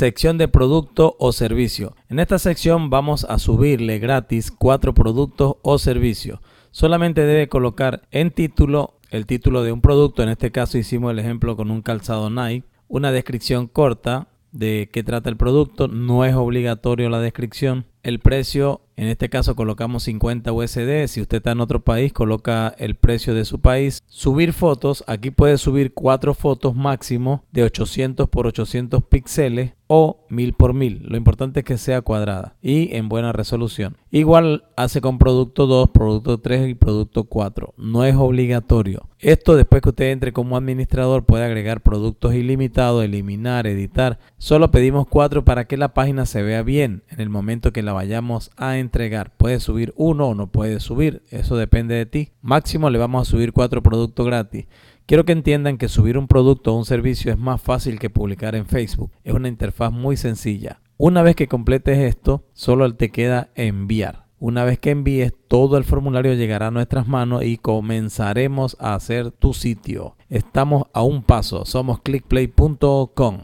Sección de producto o servicio. En esta sección vamos a subirle gratis cuatro productos o servicios. Solamente debe colocar en título el título de un producto. En este caso hicimos el ejemplo con un calzado Nike. Una descripción corta de qué trata el producto. No es obligatorio la descripción. El precio en este caso colocamos 50 USD. Si usted está en otro país, coloca el precio de su país. Subir fotos. Aquí puede subir cuatro fotos máximo de 800 por 800 píxeles o 1000 por 1000. Lo importante es que sea cuadrada y en buena resolución. Igual hace con producto 2, producto 3 y producto 4. No es obligatorio. Esto después que usted entre como administrador puede agregar productos ilimitados, eliminar, editar. Solo pedimos 4 para que la página se vea bien en el momento que la vayamos a entregar. Puede subir uno o no puede subir, eso depende de ti. Máximo le vamos a subir cuatro productos gratis. Quiero que entiendan que subir un producto o un servicio es más fácil que publicar en Facebook. Es una interfaz muy sencilla. Una vez que completes esto, solo te queda enviar. Una vez que envíes, todo el formulario llegará a nuestras manos y comenzaremos a hacer tu sitio. Estamos a un paso. Somos clickplay.com.